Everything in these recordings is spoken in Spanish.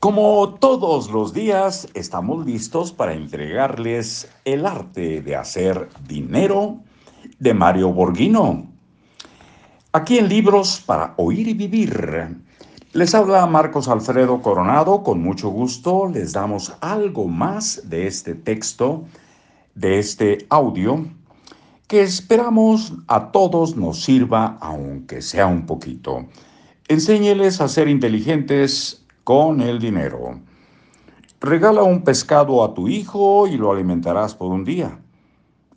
Como todos los días, estamos listos para entregarles el arte de hacer dinero de Mario Borghino. Aquí en Libros para Oír y Vivir. Les habla Marcos Alfredo Coronado. Con mucho gusto les damos algo más de este texto, de este audio, que esperamos a todos nos sirva, aunque sea un poquito. Enséñeles a ser inteligentes con el dinero. Regala un pescado a tu hijo y lo alimentarás por un día.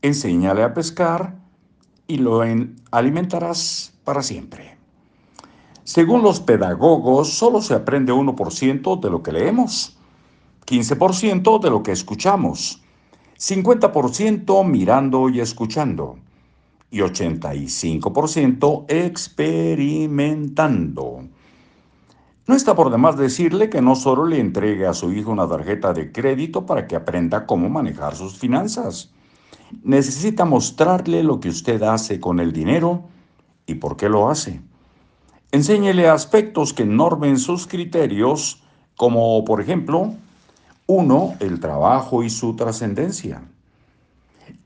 Enséñale a pescar y lo alimentarás para siempre. Según los pedagogos, solo se aprende 1% de lo que leemos, 15% de lo que escuchamos, 50% mirando y escuchando y 85% experimentando. No está por demás decirle que no solo le entregue a su hijo una tarjeta de crédito para que aprenda cómo manejar sus finanzas. Necesita mostrarle lo que usted hace con el dinero y por qué lo hace. Enséñele aspectos que normen sus criterios, como por ejemplo, uno, el trabajo y su trascendencia.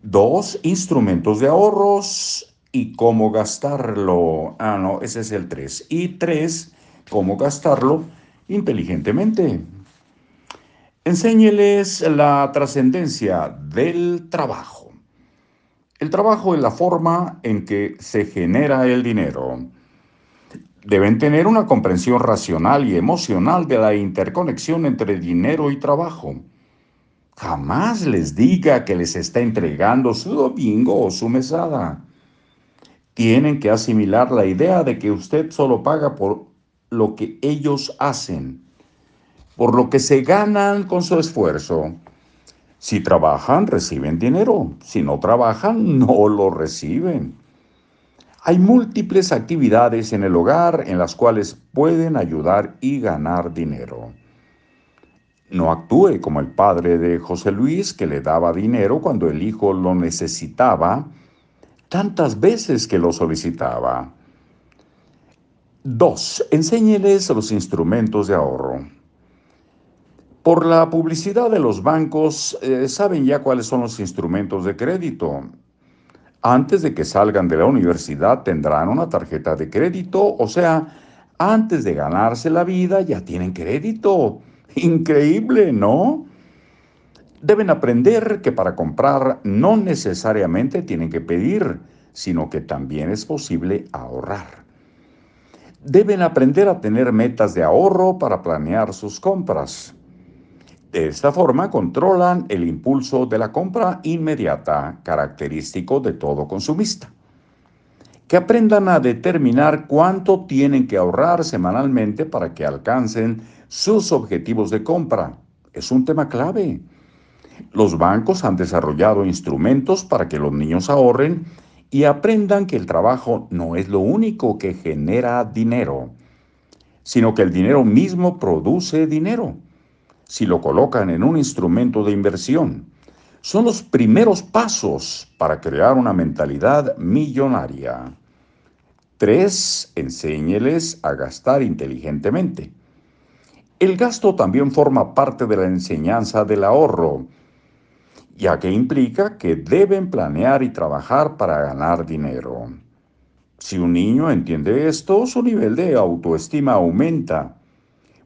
Dos, instrumentos de ahorros y cómo gastarlo. Ah, no, ese es el tres. Y tres, cómo gastarlo inteligentemente. Enséñeles la trascendencia del trabajo. El trabajo es la forma en que se genera el dinero. Deben tener una comprensión racional y emocional de la interconexión entre dinero y trabajo. Jamás les diga que les está entregando su domingo o su mesada. Tienen que asimilar la idea de que usted solo paga por lo que ellos hacen, por lo que se ganan con su esfuerzo. Si trabajan, reciben dinero. Si no trabajan, no lo reciben. Hay múltiples actividades en el hogar en las cuales pueden ayudar y ganar dinero. No actúe como el padre de José Luis que le daba dinero cuando el hijo lo necesitaba tantas veces que lo solicitaba. Dos, enséñeles los instrumentos de ahorro. Por la publicidad de los bancos, eh, saben ya cuáles son los instrumentos de crédito. Antes de que salgan de la universidad tendrán una tarjeta de crédito, o sea, antes de ganarse la vida ya tienen crédito. Increíble, ¿no? Deben aprender que para comprar no necesariamente tienen que pedir, sino que también es posible ahorrar deben aprender a tener metas de ahorro para planear sus compras. De esta forma controlan el impulso de la compra inmediata, característico de todo consumista. Que aprendan a determinar cuánto tienen que ahorrar semanalmente para que alcancen sus objetivos de compra. Es un tema clave. Los bancos han desarrollado instrumentos para que los niños ahorren y aprendan que el trabajo no es lo único que genera dinero, sino que el dinero mismo produce dinero. Si lo colocan en un instrumento de inversión, son los primeros pasos para crear una mentalidad millonaria. Tres, enséñeles a gastar inteligentemente. El gasto también forma parte de la enseñanza del ahorro ya que implica que deben planear y trabajar para ganar dinero. Si un niño entiende esto, su nivel de autoestima aumenta,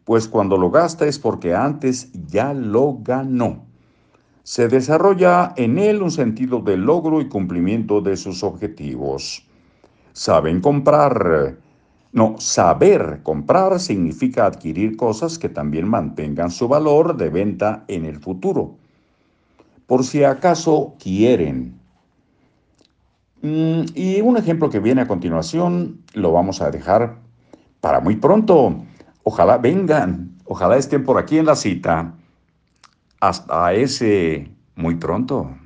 pues cuando lo gasta es porque antes ya lo ganó. Se desarrolla en él un sentido de logro y cumplimiento de sus objetivos. Saben comprar. No, saber comprar significa adquirir cosas que también mantengan su valor de venta en el futuro por si acaso quieren. Mm, y un ejemplo que viene a continuación lo vamos a dejar para muy pronto. Ojalá vengan, ojalá estén por aquí en la cita. Hasta ese muy pronto.